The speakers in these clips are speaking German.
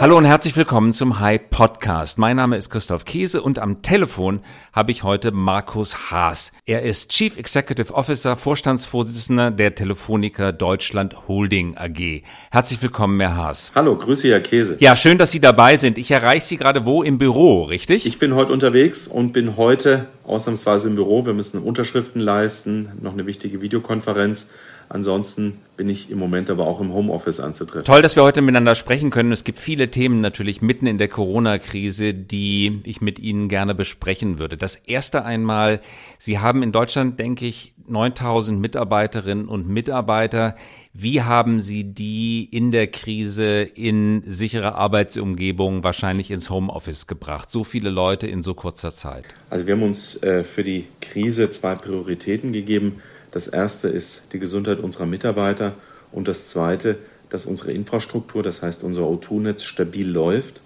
Hallo und herzlich willkommen zum High Podcast. Mein Name ist Christoph Käse und am Telefon habe ich heute Markus Haas. Er ist Chief Executive Officer, Vorstandsvorsitzender der Telefonica Deutschland Holding AG. Herzlich willkommen, Herr Haas. Hallo, grüße Herr Käse. Ja, schön, dass Sie dabei sind. Ich erreiche Sie gerade wo im Büro, richtig? Ich bin heute unterwegs und bin heute ausnahmsweise im Büro. Wir müssen Unterschriften leisten, noch eine wichtige Videokonferenz. Ansonsten bin ich im Moment aber auch im Homeoffice anzutreffen. Toll, dass wir heute miteinander sprechen können. Es gibt viele Themen natürlich mitten in der Corona-Krise, die ich mit Ihnen gerne besprechen würde. Das erste einmal, Sie haben in Deutschland, denke ich, 9000 Mitarbeiterinnen und Mitarbeiter. Wie haben Sie die in der Krise in sichere Arbeitsumgebung wahrscheinlich ins Homeoffice gebracht? So viele Leute in so kurzer Zeit. Also wir haben uns äh, für die Krise zwei Prioritäten gegeben. Das erste ist die Gesundheit unserer Mitarbeiter und das zweite, dass unsere Infrastruktur, das heißt unser O2-Netz, stabil läuft.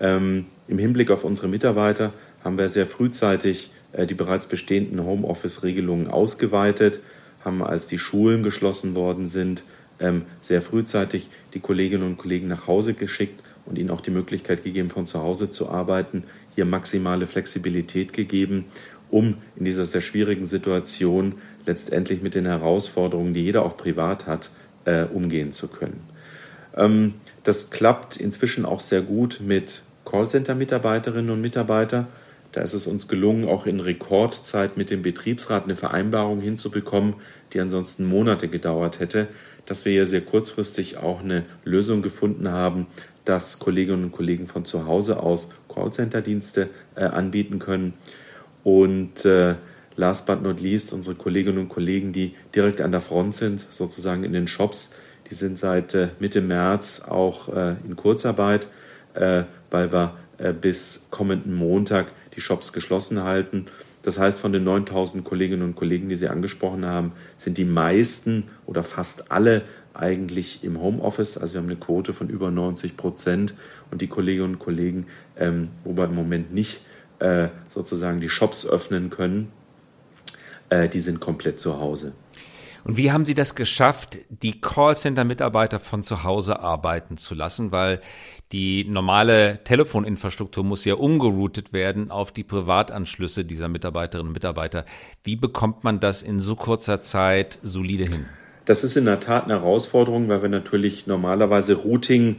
Ähm, Im Hinblick auf unsere Mitarbeiter haben wir sehr frühzeitig äh, die bereits bestehenden Homeoffice-Regelungen ausgeweitet, haben, als die Schulen geschlossen worden sind, ähm, sehr frühzeitig die Kolleginnen und Kollegen nach Hause geschickt und ihnen auch die Möglichkeit gegeben, von zu Hause zu arbeiten, hier maximale Flexibilität gegeben, um in dieser sehr schwierigen Situation letztendlich mit den Herausforderungen, die jeder auch privat hat, äh, umgehen zu können. Ähm, das klappt inzwischen auch sehr gut mit Callcenter-Mitarbeiterinnen und Mitarbeitern. Da ist es uns gelungen, auch in Rekordzeit mit dem Betriebsrat eine Vereinbarung hinzubekommen, die ansonsten Monate gedauert hätte, dass wir hier sehr kurzfristig auch eine Lösung gefunden haben, dass Kolleginnen und Kollegen von zu Hause aus Callcenter-Dienste äh, anbieten können. Und äh, last but not least unsere Kolleginnen und Kollegen, die direkt an der Front sind, sozusagen in den Shops. Die sind seit äh, Mitte März auch äh, in Kurzarbeit, äh, weil wir bis kommenden Montag die Shops geschlossen halten. Das heißt, von den 9000 Kolleginnen und Kollegen, die Sie angesprochen haben, sind die meisten oder fast alle eigentlich im Homeoffice. Also wir haben eine Quote von über 90 Prozent und die Kolleginnen und Kollegen, ähm, wo wir im Moment nicht äh, sozusagen die Shops öffnen können, äh, die sind komplett zu Hause. Und wie haben Sie das geschafft, die Callcenter-Mitarbeiter von zu Hause arbeiten zu lassen? Weil die normale Telefoninfrastruktur muss ja umgeroutet werden auf die Privatanschlüsse dieser Mitarbeiterinnen und Mitarbeiter. Wie bekommt man das in so kurzer Zeit solide hin? Das ist in der Tat eine Herausforderung, weil wir natürlich normalerweise Routing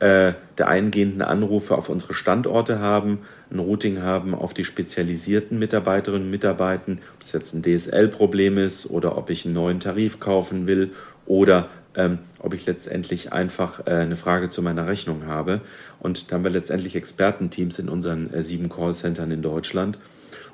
äh, der eingehenden Anrufe auf unsere Standorte haben, ein Routing haben auf die spezialisierten Mitarbeiterinnen und Mitarbeiter, ob das jetzt ein DSL-Problem ist oder ob ich einen neuen Tarif kaufen will oder ähm, ob ich letztendlich einfach äh, eine Frage zu meiner Rechnung habe. Und da haben wir letztendlich Expertenteams in unseren äh, sieben Callcentern in Deutschland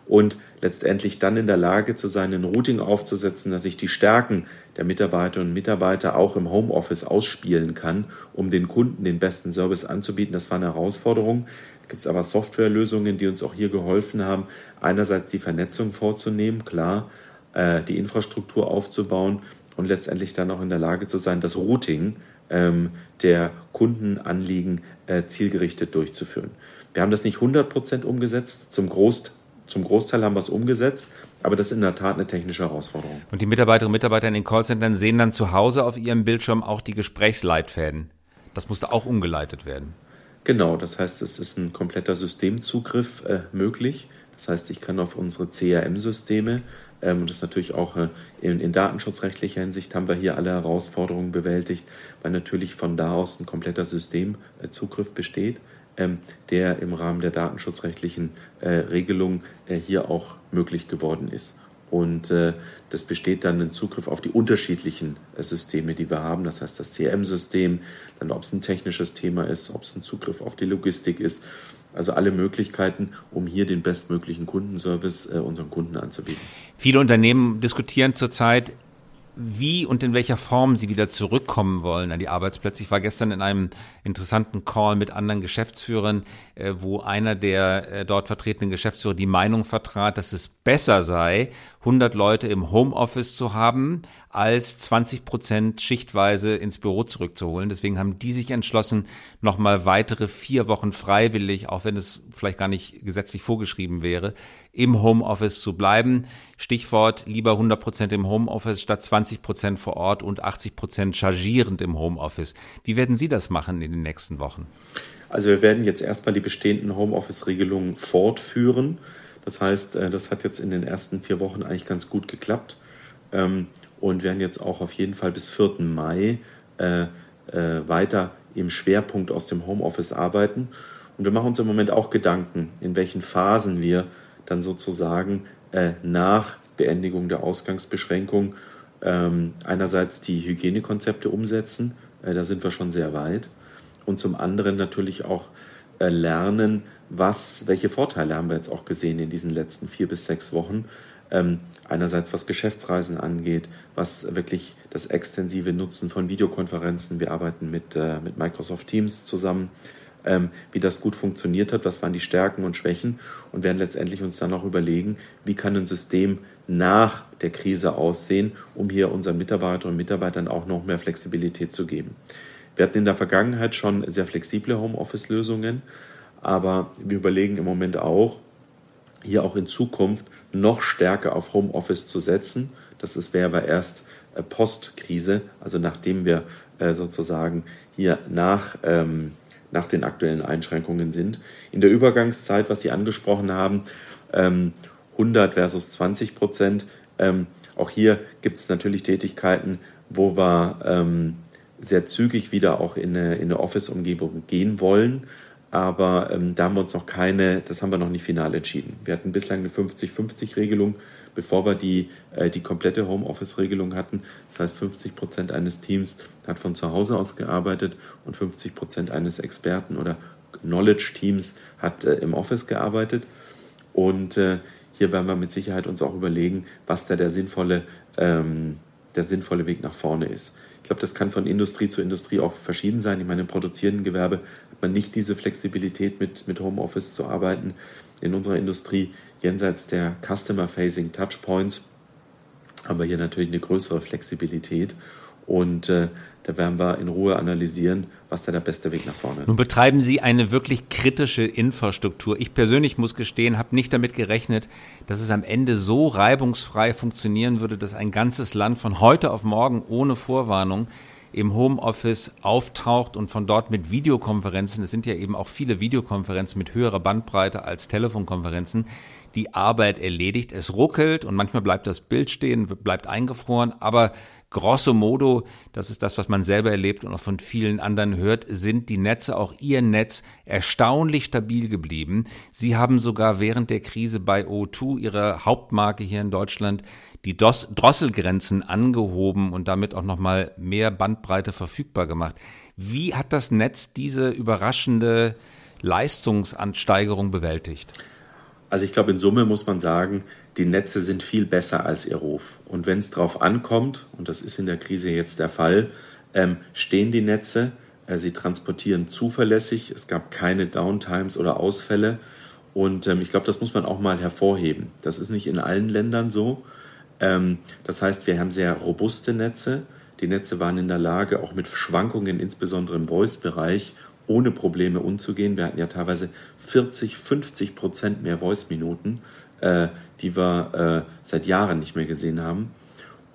und letztendlich dann in der Lage zu sein, ein Routing aufzusetzen, dass ich die Stärken der Mitarbeiterinnen und Mitarbeiter auch im Homeoffice ausspielen kann, um den Kunden den besten Service anzubieten. Das war eine Herausforderung. Gibt es aber Softwarelösungen, die uns auch hier geholfen haben, einerseits die Vernetzung vorzunehmen, klar, äh, die Infrastruktur aufzubauen und letztendlich dann auch in der Lage zu sein, das Routing ähm, der Kundenanliegen äh, zielgerichtet durchzuführen. Wir haben das nicht 100 Prozent umgesetzt, zum Großteil zum Großteil haben wir es umgesetzt, aber das ist in der Tat eine technische Herausforderung. Und die Mitarbeiterinnen und Mitarbeiter in den Callcentern sehen dann zu Hause auf ihrem Bildschirm auch die Gesprächsleitfäden. Das musste auch umgeleitet werden. Genau, das heißt, es ist ein kompletter Systemzugriff äh, möglich. Das heißt, ich kann auf unsere CRM-Systeme, ähm, und das natürlich auch äh, in, in, datenschutzrechtlicher Hinsicht haben wir hier alle Herausforderungen bewältigt, weil natürlich von da aus ein kompletter Systemzugriff besteht der im Rahmen der datenschutzrechtlichen äh, Regelung äh, hier auch möglich geworden ist. Und äh, das besteht dann ein Zugriff auf die unterschiedlichen äh, Systeme, die wir haben. Das heißt, das CRM-System, dann ob es ein technisches Thema ist, ob es ein Zugriff auf die Logistik ist. Also alle Möglichkeiten, um hier den bestmöglichen Kundenservice äh, unseren Kunden anzubieten. Viele Unternehmen diskutieren zurzeit, wie und in welcher Form sie wieder zurückkommen wollen an die Arbeitsplätze. Ich war gestern in einem interessanten Call mit anderen Geschäftsführern, äh, wo einer der äh, dort vertretenen Geschäftsführer die Meinung vertrat, dass es besser sei, 100 Leute im Homeoffice zu haben, als 20 Prozent schichtweise ins Büro zurückzuholen. Deswegen haben die sich entschlossen, nochmal weitere vier Wochen freiwillig, auch wenn es vielleicht gar nicht gesetzlich vorgeschrieben wäre, im Homeoffice zu bleiben. Stichwort lieber 100 Prozent im Homeoffice statt 20 20 Prozent vor Ort und 80 Prozent chargierend im Homeoffice. Wie werden Sie das machen in den nächsten Wochen? Also wir werden jetzt erstmal die bestehenden Homeoffice-Regelungen fortführen. Das heißt, äh, das hat jetzt in den ersten vier Wochen eigentlich ganz gut geklappt ähm, und werden jetzt auch auf jeden Fall bis 4. Mai äh, äh, weiter im Schwerpunkt aus dem Homeoffice arbeiten. Und wir machen uns im Moment auch Gedanken, in welchen Phasen wir dann sozusagen nach Beendigung der Ausgangsbeschränkung ähm, einerseits die Hygienekonzepte umsetzen, da sind wir schon sehr weit, und zum anderen natürlich auch äh, lernen, was, welche Vorteile haben wir jetzt auch gesehen in diesen letzten vier bis sechs Wochen. Ähm, einerseits was Geschäftsreisen angeht, was wirklich das extensive Nutzen von Videokonferenzen. Wir arbeiten mit, äh, mit Microsoft Teams zusammen, ähm, wie das gut funktioniert hat, was waren die Stärken und Schwächen und werden letztendlich uns dann auch überlegen, wie kann ein System nach der Krise aussehen, um hier unseren Mitarbeiterinnen und Mitarbeitern auch noch mehr Flexibilität zu geben. Wir hatten in der Vergangenheit schon sehr flexible Homeoffice-Lösungen, aber wir überlegen im Moment auch, hier auch in Zukunft noch stärker auf Homeoffice zu setzen. Das wäre aber erst äh, Postkrise, also nachdem wir äh, sozusagen hier nach, ähm, nach den aktuellen Einschränkungen sind. In der Übergangszeit, was Sie angesprochen haben, ähm, 100 versus 20 Prozent. Ähm, auch hier gibt es natürlich Tätigkeiten, wo wir ähm, sehr zügig wieder auch in eine, in eine Office-Umgebung gehen wollen. Aber ähm, da haben wir uns noch keine, das haben wir noch nicht final entschieden. Wir hatten bislang eine 50-50-Regelung, bevor wir die, äh, die komplette Homeoffice-Regelung hatten. Das heißt, 50 Prozent eines Teams hat von zu Hause aus gearbeitet und 50 Prozent eines Experten oder Knowledge-Teams hat äh, im Office gearbeitet. Und äh, hier werden wir mit Sicherheit uns auch überlegen, was da der sinnvolle, ähm, der sinnvolle Weg nach vorne ist. Ich glaube, das kann von Industrie zu Industrie auch verschieden sein. Ich meine, im produzierenden Gewerbe hat man nicht diese Flexibilität, mit, mit Homeoffice zu arbeiten. In unserer Industrie, jenseits der Customer-Facing Touchpoints, haben wir hier natürlich eine größere Flexibilität. Und äh, da werden wir in Ruhe analysieren, was da der beste Weg nach vorne ist. Nun betreiben Sie eine wirklich kritische Infrastruktur. Ich persönlich muss gestehen, habe nicht damit gerechnet, dass es am Ende so reibungsfrei funktionieren würde, dass ein ganzes Land von heute auf morgen ohne Vorwarnung im Homeoffice auftaucht und von dort mit Videokonferenzen, es sind ja eben auch viele Videokonferenzen mit höherer Bandbreite als Telefonkonferenzen, die Arbeit erledigt. Es ruckelt und manchmal bleibt das Bild stehen, bleibt eingefroren, aber grosso modo, das ist das, was man selber erlebt und auch von vielen anderen hört, sind die Netze, auch ihr Netz, erstaunlich stabil geblieben. Sie haben sogar während der Krise bei O2, ihrer Hauptmarke hier in Deutschland, die Drosselgrenzen angehoben und damit auch nochmal mehr Bandbreite verfügbar gemacht. Wie hat das Netz diese überraschende Leistungsansteigerung bewältigt? Also ich glaube, in Summe muss man sagen, die Netze sind viel besser als ihr Ruf. Und wenn es darauf ankommt, und das ist in der Krise jetzt der Fall, ähm, stehen die Netze, äh, sie transportieren zuverlässig, es gab keine Downtimes oder Ausfälle. Und ähm, ich glaube, das muss man auch mal hervorheben. Das ist nicht in allen Ländern so. Ähm, das heißt, wir haben sehr robuste Netze. Die Netze waren in der Lage, auch mit Schwankungen, insbesondere im Voice-Bereich, ohne Probleme umzugehen. Wir hatten ja teilweise 40, 50 Prozent mehr Voice-Minuten, äh, die wir äh, seit Jahren nicht mehr gesehen haben.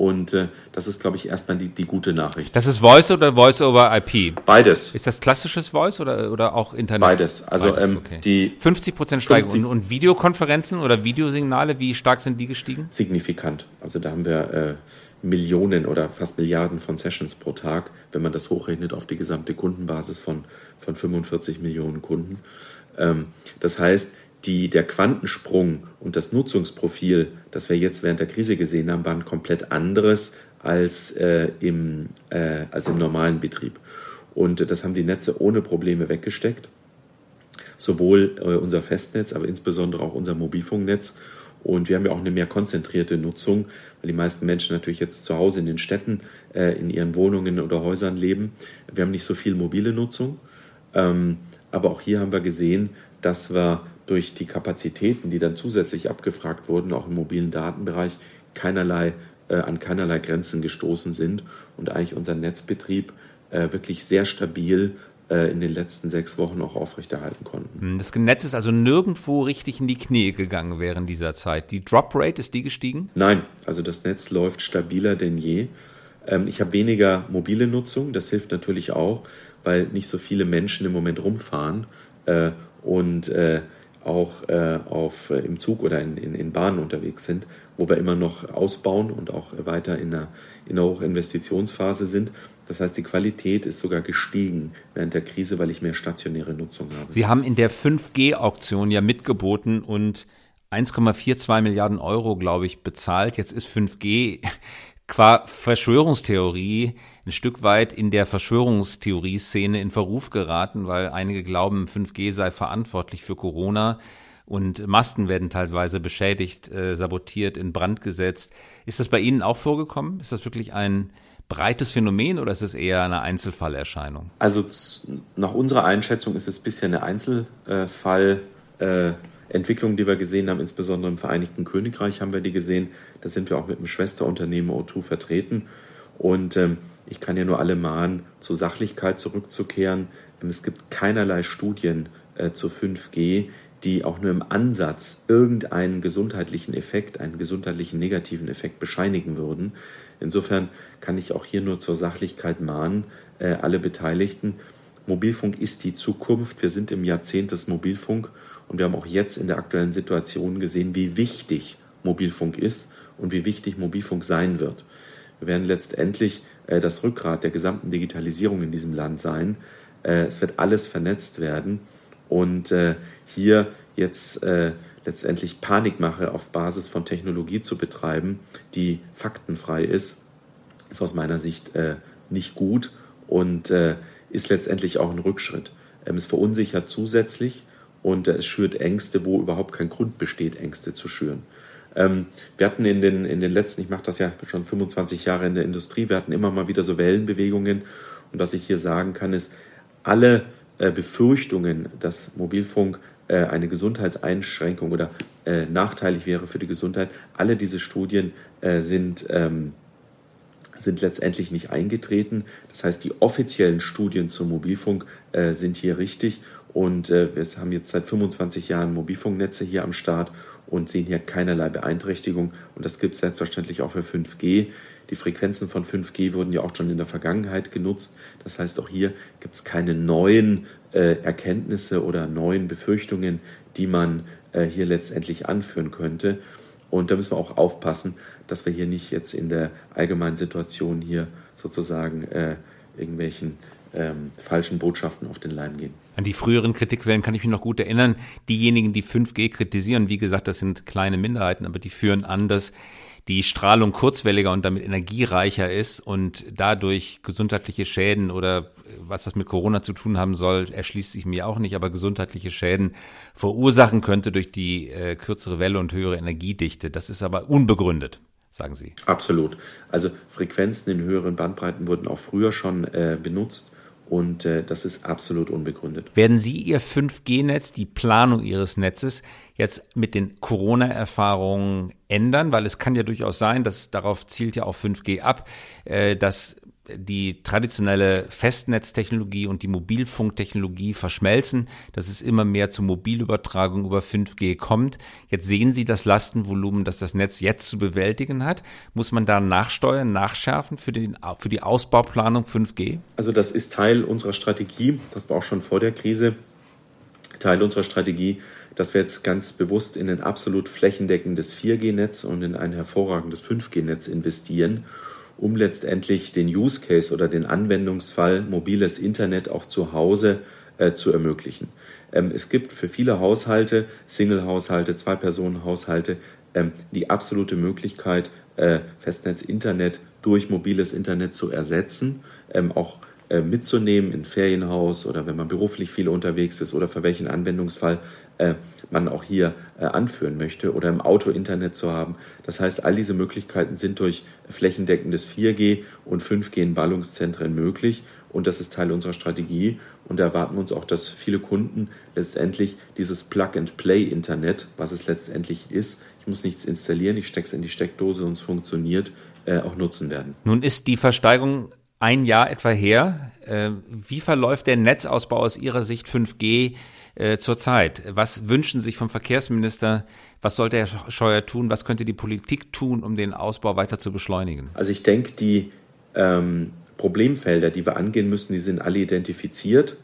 Und äh, das ist, glaube ich, erstmal die, die gute Nachricht. Das ist Voice oder Voice over IP? Beides. Ist das klassisches Voice oder, oder auch Internet? Beides. Also Beides, ähm, okay. die 50 Prozent Steigerung. Und, Videokonferenzen oder Videosignale, wie stark sind die gestiegen? signifikant. Also da haben wir äh, Millionen oder fast Milliarden von Sessions pro Tag, wenn man das hochrechnet auf die gesamte Kundenbasis von, von 45 Millionen Kunden. Ähm, das heißt, die, der Quantensprung und das Nutzungsprofil, das wir jetzt während der Krise gesehen haben, war ein komplett anderes als, äh, im, äh, als im normalen Betrieb. Und das haben die Netze ohne Probleme weggesteckt. Sowohl äh, unser Festnetz, aber insbesondere auch unser Mobilfunknetz. Und wir haben ja auch eine mehr konzentrierte Nutzung, weil die meisten Menschen natürlich jetzt zu Hause in den Städten, äh, in ihren Wohnungen oder Häusern leben. Wir haben nicht so viel mobile Nutzung. Ähm, aber auch hier haben wir gesehen, dass wir durch die Kapazitäten, die dann zusätzlich abgefragt wurden, auch im mobilen Datenbereich, keinerlei, äh, an keinerlei Grenzen gestoßen sind und eigentlich unser Netzbetrieb äh, wirklich sehr stabil in den letzten sechs Wochen auch aufrechterhalten konnten. Hm, das Netz ist also nirgendwo richtig in die Knie gegangen während dieser Zeit. Die Drop Rate, ist die gestiegen? Nein, also das Netz läuft stabiler denn je. Ähm, ich habe weniger mobile Nutzung, das hilft natürlich auch, weil nicht so viele Menschen im Moment rumfahren äh, und äh, auch äh, auf, äh, im Zug oder in, in, in Bahnen unterwegs sind, wo wir immer noch ausbauen und auch weiter in einer, in einer Hochinvestitionsphase sind. Das heißt, die Qualität ist sogar gestiegen während der Krise, weil ich mehr stationäre Nutzung habe. Sie haben in der 5G-Auktion ja mitgeboten und 1,42 Milliarden Euro, glaube ich, bezahlt. Jetzt ist 5G qua Verschwörungstheorie ein Stück weit in der Verschwörungstheorie-Szene in Verruf geraten, weil einige glauben, 5G sei verantwortlich für Corona und Masten werden teilweise beschädigt, äh, sabotiert, in Brand gesetzt. Ist das bei Ihnen auch vorgekommen? Ist das wirklich ein breites Phänomen oder ist es eher eine Einzelfallerscheinung? Also nach unserer Einschätzung ist es bisher eine Einzelfall. Entwicklungen, die wir gesehen haben, insbesondere im Vereinigten Königreich haben wir die gesehen. Da sind wir auch mit dem Schwesterunternehmen O2 vertreten. Und ähm, ich kann ja nur alle mahnen, zur Sachlichkeit zurückzukehren. Ähm, es gibt keinerlei Studien äh, zu 5G, die auch nur im Ansatz irgendeinen gesundheitlichen Effekt, einen gesundheitlichen negativen Effekt bescheinigen würden. Insofern kann ich auch hier nur zur Sachlichkeit mahnen, äh, alle Beteiligten. Mobilfunk ist die Zukunft. Wir sind im Jahrzehnt des Mobilfunk und wir haben auch jetzt in der aktuellen Situation gesehen, wie wichtig Mobilfunk ist und wie wichtig Mobilfunk sein wird. Wir werden letztendlich äh, das Rückgrat der gesamten Digitalisierung in diesem Land sein. Äh, es wird alles vernetzt werden und äh, hier jetzt äh, letztendlich Panikmache auf Basis von Technologie zu betreiben, die faktenfrei ist, ist aus meiner Sicht äh, nicht gut und äh, ist letztendlich auch ein Rückschritt. Ähm, es verunsichert zusätzlich und äh, es schürt Ängste, wo überhaupt kein Grund besteht, Ängste zu schüren. Ähm, wir hatten in den, in den letzten, ich mache das ja schon 25 Jahre in der Industrie, wir hatten immer mal wieder so Wellenbewegungen. Und was ich hier sagen kann, ist, alle Befürchtungen, dass Mobilfunk äh, eine Gesundheitseinschränkung oder äh, nachteilig wäre für die Gesundheit, alle diese Studien äh, sind ähm, sind letztendlich nicht eingetreten. Das heißt, die offiziellen Studien zum Mobilfunk äh, sind hier richtig und äh, wir haben jetzt seit 25 Jahren Mobilfunknetze hier am Start und sehen hier keinerlei Beeinträchtigung und das gibt es selbstverständlich auch für 5G. Die Frequenzen von 5G wurden ja auch schon in der Vergangenheit genutzt. Das heißt, auch hier gibt es keine neuen äh, Erkenntnisse oder neuen Befürchtungen, die man äh, hier letztendlich anführen könnte. Und da müssen wir auch aufpassen, dass wir hier nicht jetzt in der allgemeinen Situation hier sozusagen äh, irgendwelchen ähm, falschen Botschaften auf den Leim gehen. An die früheren Kritikwellen kann ich mich noch gut erinnern. Diejenigen, die 5G kritisieren, wie gesagt, das sind kleine Minderheiten, aber die führen an, dass die Strahlung kurzwelliger und damit energiereicher ist und dadurch gesundheitliche Schäden oder was das mit Corona zu tun haben soll, erschließt sich mir auch nicht, aber gesundheitliche Schäden verursachen könnte durch die äh, kürzere Welle und höhere Energiedichte. Das ist aber unbegründet. Sagen Sie. Absolut. Also Frequenzen in höheren Bandbreiten wurden auch früher schon äh, benutzt und äh, das ist absolut unbegründet. Werden Sie Ihr 5G-Netz, die Planung Ihres Netzes jetzt mit den Corona-Erfahrungen ändern? Weil es kann ja durchaus sein, dass darauf zielt ja auch 5G ab, äh, dass die traditionelle Festnetztechnologie und die Mobilfunktechnologie verschmelzen, dass es immer mehr zur Mobilübertragung über 5G kommt. Jetzt sehen Sie das Lastenvolumen, das das Netz jetzt zu bewältigen hat. Muss man da nachsteuern, nachschärfen für, den, für die Ausbauplanung 5G? Also das ist Teil unserer Strategie. Das war auch schon vor der Krise Teil unserer Strategie, dass wir jetzt ganz bewusst in ein absolut flächendeckendes 4G-Netz und in ein hervorragendes 5G-Netz investieren um letztendlich den Use Case oder den Anwendungsfall mobiles Internet auch zu Hause äh, zu ermöglichen. Ähm, es gibt für viele Haushalte, Single-Haushalte, Zwei-Personen-Haushalte, ähm, die absolute Möglichkeit, äh, Festnetz-Internet durch mobiles Internet zu ersetzen, ähm, auch äh, mitzunehmen in Ferienhaus oder wenn man beruflich viel unterwegs ist oder für welchen Anwendungsfall äh, man auch hier äh, anführen möchte oder im Auto Internet zu haben. Das heißt, all diese Möglichkeiten sind durch flächendeckendes 4G und 5G in Ballungszentren möglich und das ist Teil unserer Strategie und da erwarten wir uns auch, dass viele Kunden letztendlich dieses Plug-and-Play-Internet, was es letztendlich ist, ich muss nichts installieren, ich stecke es in die Steckdose und es funktioniert, äh, auch nutzen werden. Nun ist die Versteigerung ein Jahr etwa her. Äh, wie verläuft der Netzausbau aus Ihrer Sicht 5G äh, zurzeit? Was wünschen Sie sich vom Verkehrsminister? Was sollte Herr Scheuer tun? Was könnte die Politik tun, um den Ausbau weiter zu beschleunigen? Also ich denke, die ähm, Problemfelder, die wir angehen müssen, die sind alle identifiziert.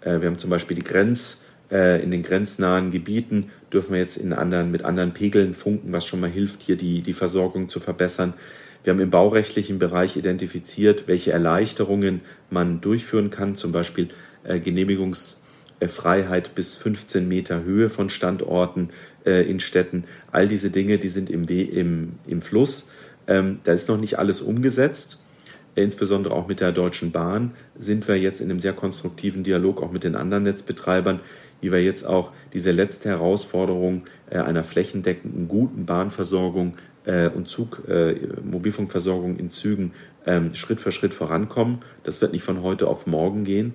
Äh, wir haben zum Beispiel die Grenz, äh, in den grenznahen Gebieten dürfen wir jetzt in anderen, mit anderen Pegeln funken, was schon mal hilft, hier die, die Versorgung zu verbessern. Wir haben im baurechtlichen Bereich identifiziert, welche Erleichterungen man durchführen kann, zum Beispiel äh, Genehmigungsfreiheit bis 15 Meter Höhe von Standorten äh, in Städten. All diese Dinge, die sind im, im, im Fluss. Ähm, da ist noch nicht alles umgesetzt insbesondere auch mit der Deutschen Bahn, sind wir jetzt in einem sehr konstruktiven Dialog auch mit den anderen Netzbetreibern, wie wir jetzt auch diese letzte Herausforderung äh, einer flächendeckenden guten Bahnversorgung äh, und Zug, äh, Mobilfunkversorgung in Zügen ähm, Schritt für Schritt vorankommen. Das wird nicht von heute auf morgen gehen.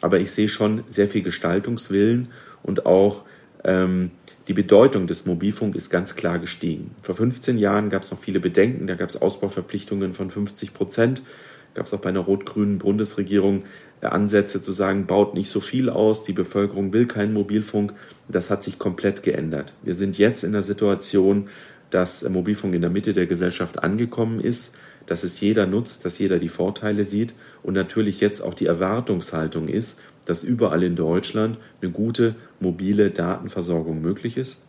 Aber ich sehe schon sehr viel Gestaltungswillen und auch ähm, die Bedeutung des Mobilfunk ist ganz klar gestiegen. Vor 15 Jahren gab es noch viele Bedenken, da gab es Ausbauverpflichtungen von 50 Prozent. Gab es auch bei einer rot-grünen Bundesregierung äh, Ansätze zu sagen, baut nicht so viel aus, die Bevölkerung will keinen Mobilfunk. Das hat sich komplett geändert. Wir sind jetzt in der Situation, dass Mobilfunk in der Mitte der Gesellschaft angekommen ist, dass es jeder nutzt, dass jeder die Vorteile sieht und natürlich jetzt auch die Erwartungshaltung ist, dass überall in Deutschland eine gute mobile Datenversorgung möglich ist.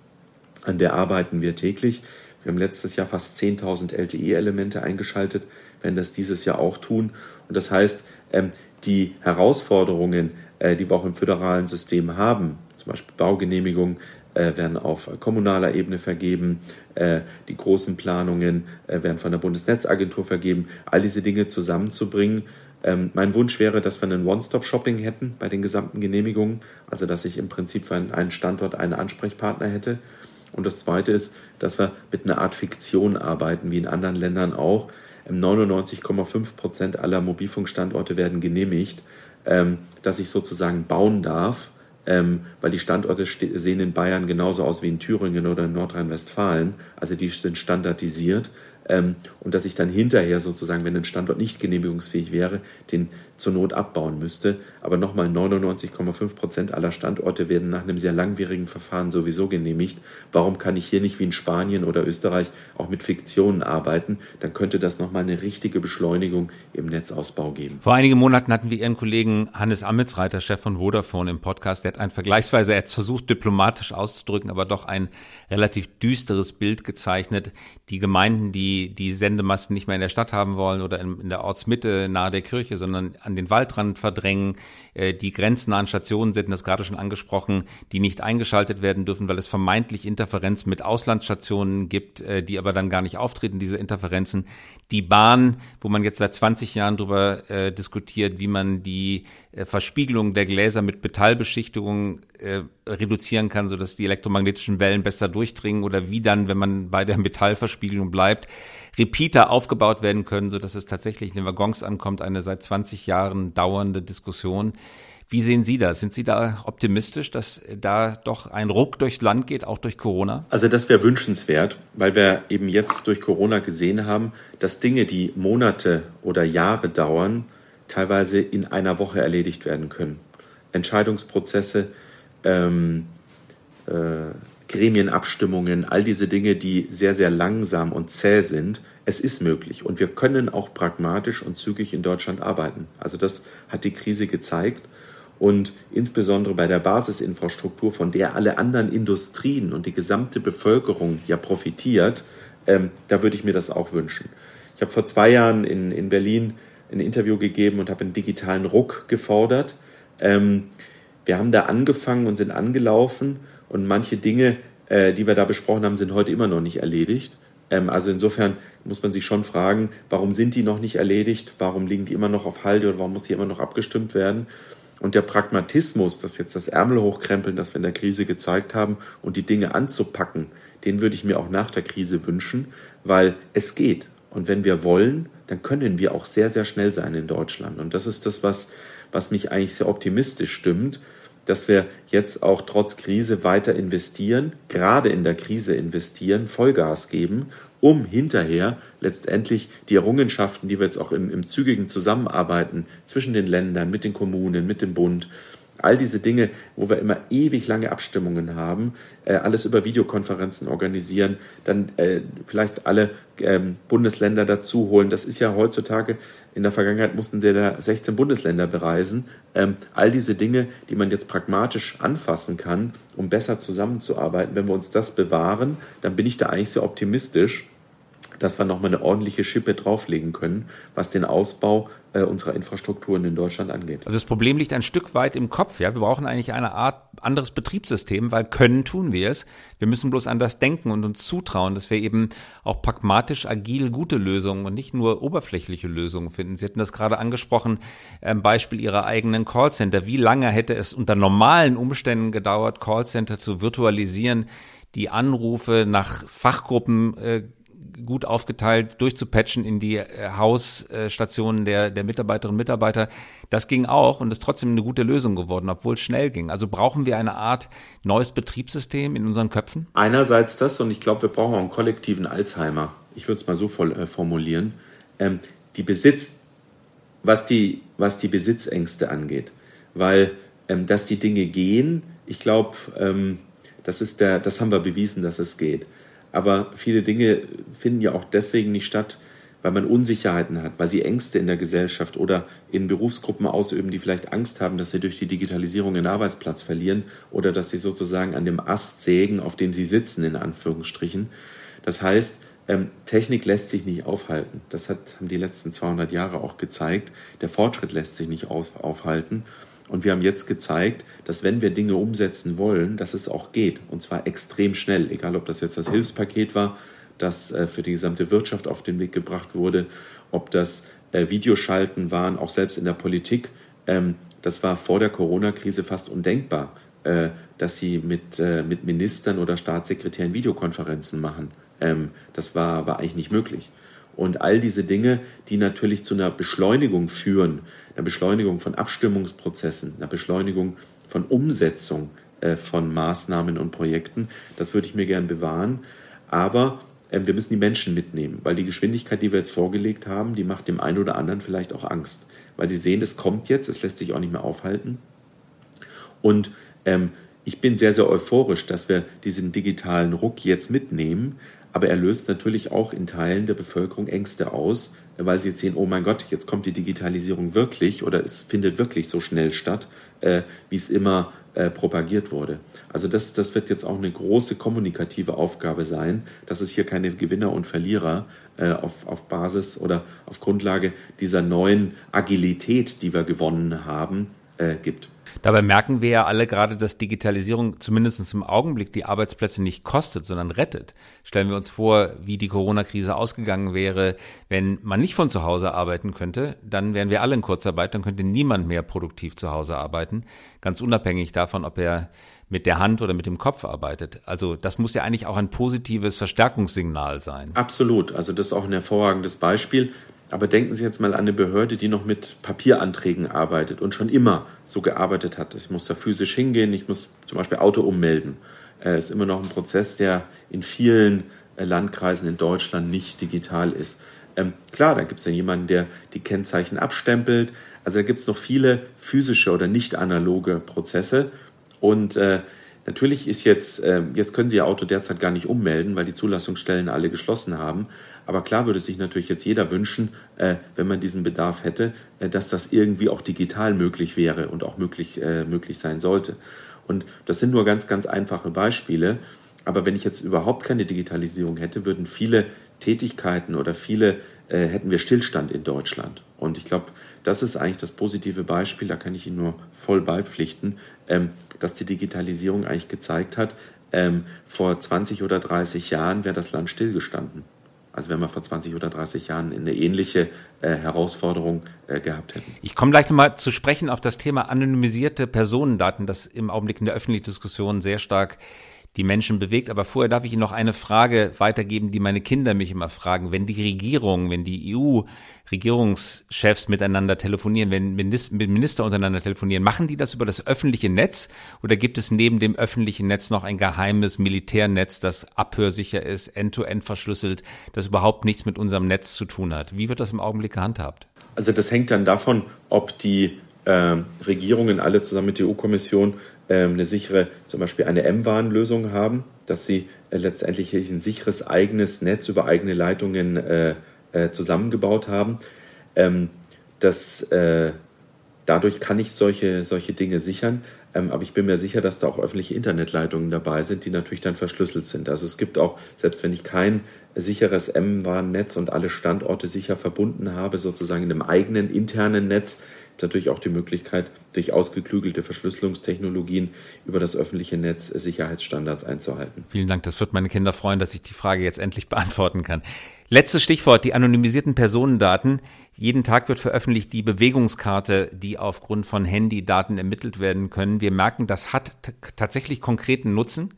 An der arbeiten wir täglich. Wir haben letztes Jahr fast 10.000 LTE-Elemente eingeschaltet, werden das dieses Jahr auch tun. Und das heißt, ähm, die Herausforderungen, äh, die wir auch im föderalen System haben, zum Beispiel Baugenehmigung, äh, werden auf kommunaler Ebene vergeben, äh, die großen Planungen werden von der Bundesnetzagentur vergeben. All diese Dinge zusammenzubringen ähm, mein Wunsch wäre, dass wir einen One-Stop-Shopping hätten bei den gesamten Genehmigungen, also dass ich im Prinzip für einen Standort einen Ansprechpartner hätte. Und das Zweite ist, dass wir mit einer Art Fiktion arbeiten, wie in anderen Ländern auch. 99,5 Prozent aller Mobilfunkstandorte werden genehmigt, ähm, dass ich sozusagen bauen darf, ähm, weil die Standorte sehen in Bayern genauso aus wie in Thüringen oder in Nordrhein-Westfalen. Also die sind standardisiert ähm, und dass ich dann hinterher sozusagen, wenn ein Standort nicht genehmigungsfähig wäre, den zur Not abbauen müsste. Aber nochmal 99,5 Prozent aller Standorte werden nach einem sehr langwierigen Verfahren sowieso genehmigt. Warum kann ich hier nicht wie in Spanien oder Österreich auch mit Fiktionen arbeiten? Dann könnte das nochmal eine richtige Beschleunigung im Netzausbau geben. Vor einigen Monaten hatten wir Ihren Kollegen Hannes Amitsreiter, Chef von Vodafone, im Podcast. Der hat ein vergleichsweise, er hat versucht diplomatisch auszudrücken, aber doch ein relativ düsteres Bild gezeichnet. Die Gemeinden, die die Sendemasten nicht mehr in der Stadt haben wollen oder in, in der Ortsmitte nahe der Kirche, sondern an den Waldrand verdrängen, äh, die grenznahen Stationen sind, das gerade schon angesprochen, die nicht eingeschaltet werden dürfen, weil es vermeintlich Interferenz mit Auslandsstationen gibt, äh, die aber dann gar nicht auftreten, diese Interferenzen. Die Bahn, wo man jetzt seit 20 Jahren darüber äh, diskutiert, wie man die Verspiegelung der Gläser mit Metallbeschichtung äh, reduzieren kann, sodass die elektromagnetischen Wellen besser durchdringen oder wie dann, wenn man bei der Metallverspiegelung bleibt, Repeater aufgebaut werden können, sodass es tatsächlich in den Waggons ankommt, eine seit 20 Jahren dauernde Diskussion. Wie sehen Sie das? Sind Sie da optimistisch, dass da doch ein Ruck durchs Land geht, auch durch Corona? Also das wäre wünschenswert, weil wir eben jetzt durch Corona gesehen haben, dass Dinge, die Monate oder Jahre dauern, teilweise in einer Woche erledigt werden können. Entscheidungsprozesse, ähm, äh, Gremienabstimmungen, all diese Dinge, die sehr, sehr langsam und zäh sind. Es ist möglich und wir können auch pragmatisch und zügig in Deutschland arbeiten. Also das hat die Krise gezeigt. Und insbesondere bei der Basisinfrastruktur, von der alle anderen Industrien und die gesamte Bevölkerung ja profitiert, ähm, da würde ich mir das auch wünschen. Ich habe vor zwei Jahren in, in Berlin ein Interview gegeben und habe einen digitalen Ruck gefordert. Ähm, wir haben da angefangen und sind angelaufen und manche Dinge, äh, die wir da besprochen haben, sind heute immer noch nicht erledigt. Ähm, also insofern muss man sich schon fragen, warum sind die noch nicht erledigt? Warum liegen die immer noch auf Halde oder warum muss die immer noch abgestimmt werden? Und der Pragmatismus, das jetzt das Ärmel hochkrempeln, das wir in der Krise gezeigt haben und die Dinge anzupacken, den würde ich mir auch nach der Krise wünschen, weil es geht. Und wenn wir wollen, dann können wir auch sehr, sehr schnell sein in Deutschland. Und das ist das, was, was mich eigentlich sehr optimistisch stimmt, dass wir jetzt auch trotz Krise weiter investieren, gerade in der Krise investieren, Vollgas geben um hinterher letztendlich die Errungenschaften, die wir jetzt auch im, im zügigen Zusammenarbeiten zwischen den Ländern, mit den Kommunen, mit dem Bund, all diese Dinge, wo wir immer ewig lange Abstimmungen haben, äh, alles über Videokonferenzen organisieren, dann äh, vielleicht alle ähm, Bundesländer dazu holen. Das ist ja heutzutage, in der Vergangenheit mussten sie da 16 Bundesländer bereisen. Ähm, all diese Dinge, die man jetzt pragmatisch anfassen kann, um besser zusammenzuarbeiten, wenn wir uns das bewahren, dann bin ich da eigentlich sehr optimistisch dass wir nochmal eine ordentliche Schippe drauflegen können, was den Ausbau äh, unserer Infrastrukturen in Deutschland angeht. Also das Problem liegt ein Stück weit im Kopf. Ja, wir brauchen eigentlich eine Art anderes Betriebssystem, weil können tun wir es. Wir müssen bloß anders denken und uns zutrauen, dass wir eben auch pragmatisch, agil gute Lösungen und nicht nur oberflächliche Lösungen finden. Sie hatten das gerade angesprochen, ein Beispiel Ihrer eigenen Callcenter. Wie lange hätte es unter normalen Umständen gedauert, Callcenter zu virtualisieren? die Anrufe nach Fachgruppen äh, gut aufgeteilt durchzupatchen in die äh, Hausstationen der, der Mitarbeiterinnen und Mitarbeiter. Das ging auch und ist trotzdem eine gute Lösung geworden, obwohl es schnell ging. Also brauchen wir eine Art neues Betriebssystem in unseren Köpfen? Einerseits das und ich glaube, wir brauchen auch einen kollektiven Alzheimer. Ich würde es mal so voll, äh, formulieren. Ähm, die Besitz, was die, was die Besitzängste angeht. Weil, ähm, dass die Dinge gehen, ich glaube, ähm, das ist der, das haben wir bewiesen, dass es geht. Aber viele Dinge finden ja auch deswegen nicht statt, weil man Unsicherheiten hat, weil sie Ängste in der Gesellschaft oder in Berufsgruppen ausüben, die vielleicht Angst haben, dass sie durch die Digitalisierung ihren Arbeitsplatz verlieren oder dass sie sozusagen an dem Ast sägen, auf dem sie sitzen, in Anführungsstrichen. Das heißt, ähm, Technik lässt sich nicht aufhalten. Das haben die letzten 200 Jahre auch gezeigt. Der Fortschritt lässt sich nicht aufhalten. Und wir haben jetzt gezeigt, dass wenn wir Dinge umsetzen wollen, dass es auch geht. Und zwar extrem schnell. Egal, ob das jetzt das Hilfspaket war, das äh, für die gesamte Wirtschaft auf den Weg gebracht wurde, ob das äh, Videoschalten waren, auch selbst in der Politik. Ähm, das war vor der Corona-Krise fast undenkbar, äh, dass sie mit, Ministern oder Staatssekretären Videokonferenzen machen. Ähm, das war, war eigentlich nicht möglich. Und all diese Dinge, die natürlich zu einer Beschleunigung führen, einer Beschleunigung von Abstimmungsprozessen, einer Beschleunigung von Umsetzung äh, von Maßnahmen und Projekten, das würde ich mir gern bewahren. Aber äh, wir müssen die Menschen mitnehmen, weil die Geschwindigkeit, die wir jetzt vorgelegt haben, die macht dem einen oder anderen vielleicht auch Angst, weil sie sehen, es kommt jetzt, es lässt sich auch nicht mehr aufhalten. Und ähm, ich bin sehr, sehr euphorisch, dass wir diesen digitalen Ruck jetzt mitnehmen, aber er löst natürlich auch in Teilen der Bevölkerung Ängste aus, weil sie jetzt sehen, oh mein Gott, jetzt kommt die Digitalisierung wirklich oder es findet wirklich so schnell statt, äh, wie es immer äh, propagiert wurde. Also das, das wird jetzt auch eine große kommunikative Aufgabe sein, dass es hier keine Gewinner und Verlierer äh, auf, auf Basis oder auf Grundlage dieser neuen Agilität, die wir gewonnen haben, äh, gibt. Dabei merken wir ja alle gerade, dass Digitalisierung zumindest im Augenblick die Arbeitsplätze nicht kostet, sondern rettet. Stellen wir uns vor, wie die Corona-Krise ausgegangen wäre, wenn man nicht von zu Hause arbeiten könnte, dann wären wir alle in Kurzarbeit, dann könnte niemand mehr produktiv zu Hause arbeiten, ganz unabhängig davon, ob er mit der Hand oder mit dem Kopf arbeitet. Also das muss ja eigentlich auch ein positives Verstärkungssignal sein. Absolut. Also das ist auch ein hervorragendes Beispiel. Aber denken Sie jetzt mal an eine Behörde, die noch mit Papieranträgen arbeitet und schon immer so gearbeitet hat. Ich muss da physisch hingehen, ich muss zum Beispiel Auto ummelden. Äh, ist immer noch ein Prozess, der in vielen äh, Landkreisen in Deutschland nicht digital ist. Ähm, klar, da gibt es dann jemanden, der die Kennzeichen abstempelt. Also da gibt es noch viele physische oder nicht analoge Prozesse. Und äh, Natürlich ist jetzt, äh, jetzt können Sie Ihr Auto derzeit gar nicht ummelden, weil die Zulassungsstellen alle geschlossen haben. Aber klar würde sich natürlich jetzt jeder wünschen, äh, wenn man diesen Bedarf hätte, äh, dass das irgendwie auch digital möglich wäre und auch möglich, äh, möglich sein sollte. Und das sind nur ganz, ganz einfache Beispiele. Aber wenn ich jetzt überhaupt keine Digitalisierung hätte, würden viele Tätigkeiten oder viele äh, hätten wir Stillstand in Deutschland. Und ich glaube, das ist eigentlich das positive Beispiel, da kann ich Ihnen nur voll beipflichten, ähm, dass die Digitalisierung eigentlich gezeigt hat, ähm, vor 20 oder 30 Jahren wäre das Land stillgestanden. Also wenn wir vor 20 oder 30 Jahren eine ähnliche äh, Herausforderung äh, gehabt hätten. Ich komme gleich nochmal zu sprechen auf das Thema anonymisierte Personendaten, das im Augenblick in der öffentlichen Diskussion sehr stark die Menschen bewegt. Aber vorher darf ich Ihnen noch eine Frage weitergeben, die meine Kinder mich immer fragen. Wenn die Regierung, wenn die EU-Regierungschefs miteinander telefonieren, wenn Minister untereinander telefonieren, machen die das über das öffentliche Netz oder gibt es neben dem öffentlichen Netz noch ein geheimes Militärnetz, das abhörsicher ist, end-to-end -end verschlüsselt, das überhaupt nichts mit unserem Netz zu tun hat? Wie wird das im Augenblick gehandhabt? Also das hängt dann davon, ob die äh, Regierungen alle zusammen mit der EU-Kommission eine sichere, zum Beispiel eine M-Warn-Lösung haben, dass sie äh, letztendlich ein sicheres eigenes Netz über eigene Leitungen äh, äh, zusammengebaut haben. Ähm, das, dadurch kann ich solche, solche Dinge sichern. Ähm, aber ich bin mir sicher, dass da auch öffentliche Internetleitungen dabei sind, die natürlich dann verschlüsselt sind. Also es gibt auch, selbst wenn ich kein sicheres M-Warn-Netz und alle Standorte sicher verbunden habe, sozusagen in einem eigenen internen Netz, natürlich auch die Möglichkeit, durch ausgeklügelte Verschlüsselungstechnologien über das öffentliche Netz Sicherheitsstandards einzuhalten. Vielen Dank. Das wird meine Kinder freuen, dass ich die Frage jetzt endlich beantworten kann. Letztes Stichwort, die anonymisierten Personendaten. Jeden Tag wird veröffentlicht die Bewegungskarte, die aufgrund von Handydaten ermittelt werden können. Wir merken, das hat tatsächlich konkreten Nutzen,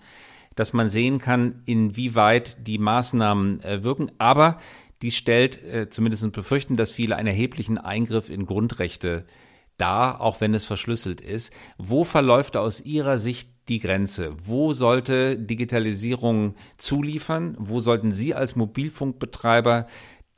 dass man sehen kann, inwieweit die Maßnahmen äh, wirken. Aber dies stellt äh, zumindest befürchten, dass viele einen erheblichen Eingriff in Grundrechte dar, auch wenn es verschlüsselt ist. Wo verläuft aus Ihrer Sicht die Grenze? Wo sollte Digitalisierung zuliefern? Wo sollten Sie als Mobilfunkbetreiber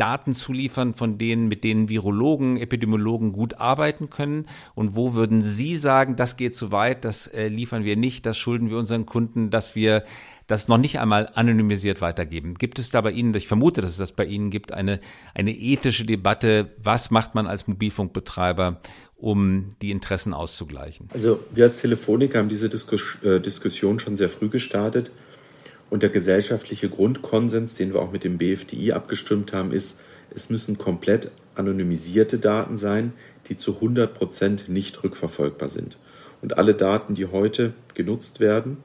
Daten zuliefern, von denen, mit denen Virologen, Epidemiologen gut arbeiten können? Und wo würden Sie sagen, das geht zu weit, das äh, liefern wir nicht, das schulden wir unseren Kunden, dass wir das noch nicht einmal anonymisiert weitergeben. Gibt es da bei Ihnen, ich vermute, dass es das bei Ihnen gibt, eine, eine ethische Debatte, was macht man als Mobilfunkbetreiber, um die Interessen auszugleichen? Also wir als Telefoniker haben diese Diskus äh, Diskussion schon sehr früh gestartet. Und der gesellschaftliche Grundkonsens, den wir auch mit dem BFDI abgestimmt haben, ist, es müssen komplett anonymisierte Daten sein, die zu 100 Prozent nicht rückverfolgbar sind. Und alle Daten, die heute genutzt werden,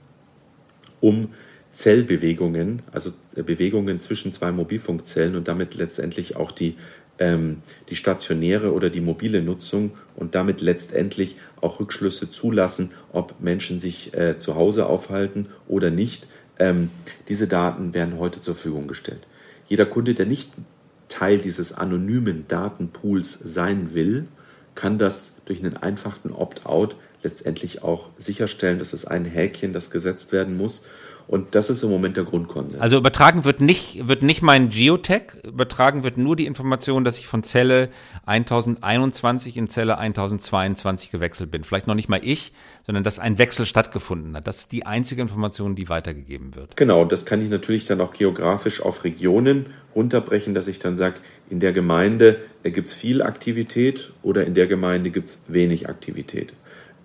um Zellbewegungen, also äh, Bewegungen zwischen zwei Mobilfunkzellen und damit letztendlich auch die, ähm, die stationäre oder die mobile Nutzung und damit letztendlich auch Rückschlüsse zulassen, ob Menschen sich äh, zu Hause aufhalten oder nicht. Ähm, diese Daten werden heute zur Verfügung gestellt. Jeder Kunde, der nicht Teil dieses anonymen Datenpools sein will, kann das durch einen einfachen Opt-out letztendlich auch sicherstellen. Das ist ein Häkchen, das gesetzt werden muss. Und das ist im Moment der Grundkonsens. Also übertragen wird nicht, wird nicht mein Geotech, übertragen wird nur die Information, dass ich von Zelle 1021 in Zelle 1022 gewechselt bin. Vielleicht noch nicht mal ich, sondern dass ein Wechsel stattgefunden hat. Das ist die einzige Information, die weitergegeben wird. Genau, und das kann ich natürlich dann auch geografisch auf Regionen runterbrechen, dass ich dann sage, in der Gemeinde gibt es viel Aktivität oder in der Gemeinde gibt es wenig Aktivität.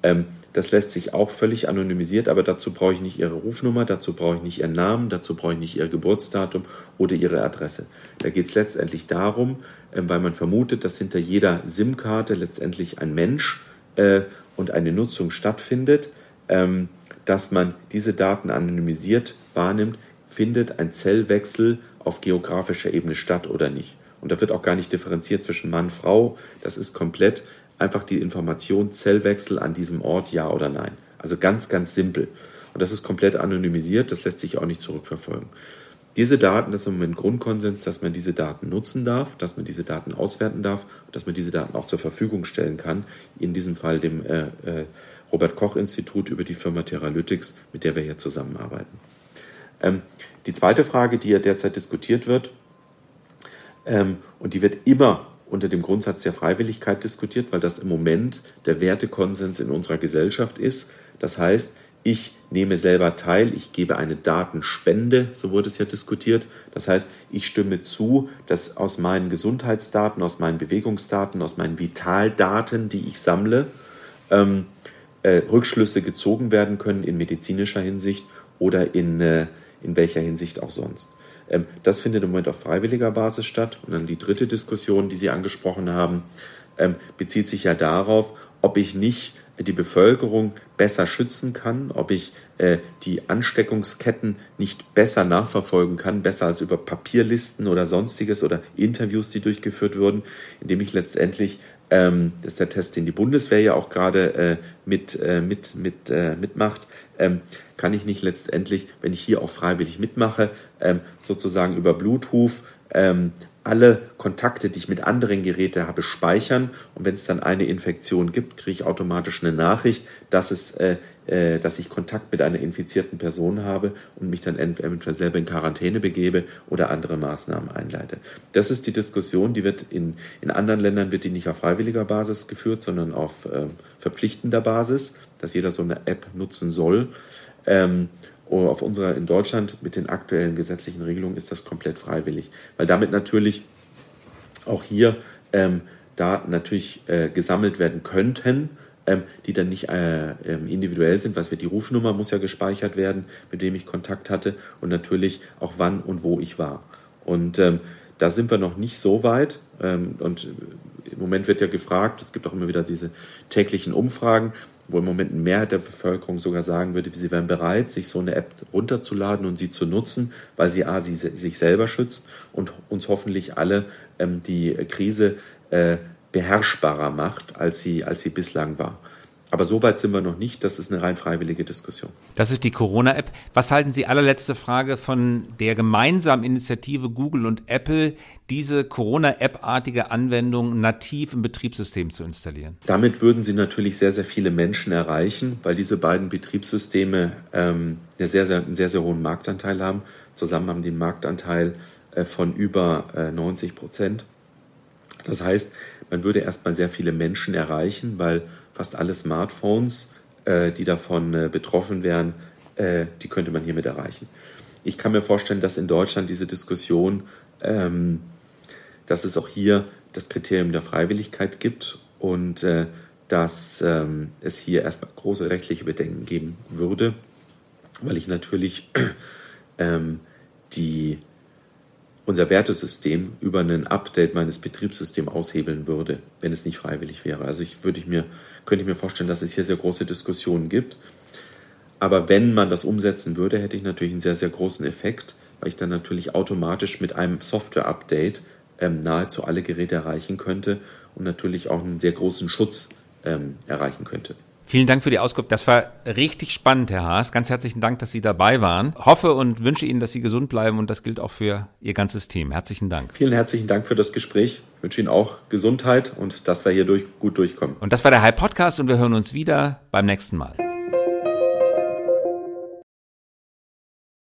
Ähm, das lässt sich auch völlig anonymisiert, aber dazu brauche ich nicht Ihre Rufnummer, dazu brauche ich nicht Ihren Namen, dazu brauche ich nicht Ihr Geburtsdatum oder Ihre Adresse. Da geht es letztendlich darum, ähm, weil man vermutet, dass hinter jeder SIM-Karte letztendlich ein Mensch äh, und eine Nutzung stattfindet, ähm, dass man diese Daten anonymisiert wahrnimmt, findet ein Zellwechsel auf geografischer Ebene statt oder nicht. Und da wird auch gar nicht differenziert zwischen Mann, Frau. Das ist komplett einfach die Information Zellwechsel an diesem Ort, ja oder nein. Also ganz, ganz simpel. Und das ist komplett anonymisiert, das lässt sich auch nicht zurückverfolgen. Diese Daten, das ist im Moment Grundkonsens, dass man diese Daten nutzen darf, dass man diese Daten auswerten darf, dass man diese Daten auch zur Verfügung stellen kann. In diesem Fall dem äh, äh, Robert Koch Institut über die Firma Teralytics, mit der wir hier zusammenarbeiten. Ähm, die zweite Frage, die ja derzeit diskutiert wird, ähm, und die wird immer unter dem Grundsatz der Freiwilligkeit diskutiert, weil das im Moment der Wertekonsens in unserer Gesellschaft ist. Das heißt, ich nehme selber teil, ich gebe eine Datenspende, so wurde es ja diskutiert. Das heißt, ich stimme zu, dass aus meinen Gesundheitsdaten, aus meinen Bewegungsdaten, aus meinen Vitaldaten, die ich sammle, ähm, äh, Rückschlüsse gezogen werden können in medizinischer Hinsicht oder in, äh, in welcher Hinsicht auch sonst. Ähm, das findet im Moment auf freiwilliger Basis statt. Und dann die dritte Diskussion, die Sie angesprochen haben, ähm, bezieht sich ja darauf, ob ich nicht die Bevölkerung besser schützen kann, ob ich äh, die Ansteckungsketten nicht besser nachverfolgen kann, besser als über Papierlisten oder sonstiges oder Interviews, die durchgeführt wurden, indem ich letztendlich, ähm, das ist der Test, den die Bundeswehr ja auch gerade äh, mit, äh, mit, mit, äh, mitmacht, ähm, kann ich nicht letztendlich, wenn ich hier auch freiwillig mitmache, ähm, sozusagen über Bluetooth ähm, alle Kontakte, die ich mit anderen Geräten habe, speichern und wenn es dann eine Infektion gibt, kriege ich automatisch eine Nachricht, dass es, äh, äh, dass ich Kontakt mit einer infizierten Person habe und mich dann eventuell selber in Quarantäne begebe oder andere Maßnahmen einleite. Das ist die Diskussion, die wird in, in anderen Ländern wird die nicht auf freiwilliger Basis geführt, sondern auf äh, verpflichtender Basis, dass jeder so eine App nutzen soll. Ähm, auf unserer in Deutschland mit den aktuellen gesetzlichen Regelungen ist das komplett freiwillig, weil damit natürlich auch hier ähm, Daten natürlich äh, gesammelt werden könnten, ähm, die dann nicht äh, ähm, individuell sind. Was wird die Rufnummer muss ja gespeichert werden, mit wem ich Kontakt hatte und natürlich auch wann und wo ich war. Und ähm, da sind wir noch nicht so weit. Ähm, und im Moment wird ja gefragt, es gibt auch immer wieder diese täglichen Umfragen, wo im Moment eine Mehrheit der Bevölkerung sogar sagen würde, sie wären bereit, sich so eine App runterzuladen und sie zu nutzen, weil sie A, sie, sich selber schützt und uns hoffentlich alle ähm, die Krise äh, beherrschbarer macht, als sie, als sie bislang war. Aber so weit sind wir noch nicht. Das ist eine rein freiwillige Diskussion. Das ist die Corona-App. Was halten Sie, allerletzte Frage, von der gemeinsamen Initiative Google und Apple, diese Corona-App-artige Anwendung nativ im Betriebssystem zu installieren? Damit würden Sie natürlich sehr, sehr viele Menschen erreichen, weil diese beiden Betriebssysteme ähm, einen, sehr, sehr, einen sehr, sehr hohen Marktanteil haben. Zusammen haben die einen Marktanteil äh, von über äh, 90 Prozent. Das heißt, man würde erstmal sehr viele Menschen erreichen, weil fast alle Smartphones, äh, die davon äh, betroffen wären, äh, die könnte man hiermit erreichen. Ich kann mir vorstellen, dass in Deutschland diese Diskussion, ähm, dass es auch hier das Kriterium der Freiwilligkeit gibt und äh, dass ähm, es hier erstmal große rechtliche Bedenken geben würde, weil ich natürlich ähm, die unser Wertesystem über ein Update meines Betriebssystems aushebeln würde, wenn es nicht freiwillig wäre. Also ich würde ich mir, könnte ich mir vorstellen, dass es hier sehr große Diskussionen gibt. Aber wenn man das umsetzen würde, hätte ich natürlich einen sehr, sehr großen Effekt, weil ich dann natürlich automatisch mit einem Software-Update ähm, nahezu alle Geräte erreichen könnte und natürlich auch einen sehr großen Schutz ähm, erreichen könnte. Vielen Dank für die Auskunft. Das war richtig spannend, Herr Haas. Ganz herzlichen Dank, dass Sie dabei waren. Hoffe und wünsche Ihnen, dass Sie gesund bleiben und das gilt auch für Ihr ganzes Team. Herzlichen Dank. Vielen herzlichen Dank für das Gespräch. Ich wünsche Ihnen auch Gesundheit und dass wir hier durch, gut durchkommen. Und das war der High Podcast und wir hören uns wieder beim nächsten Mal.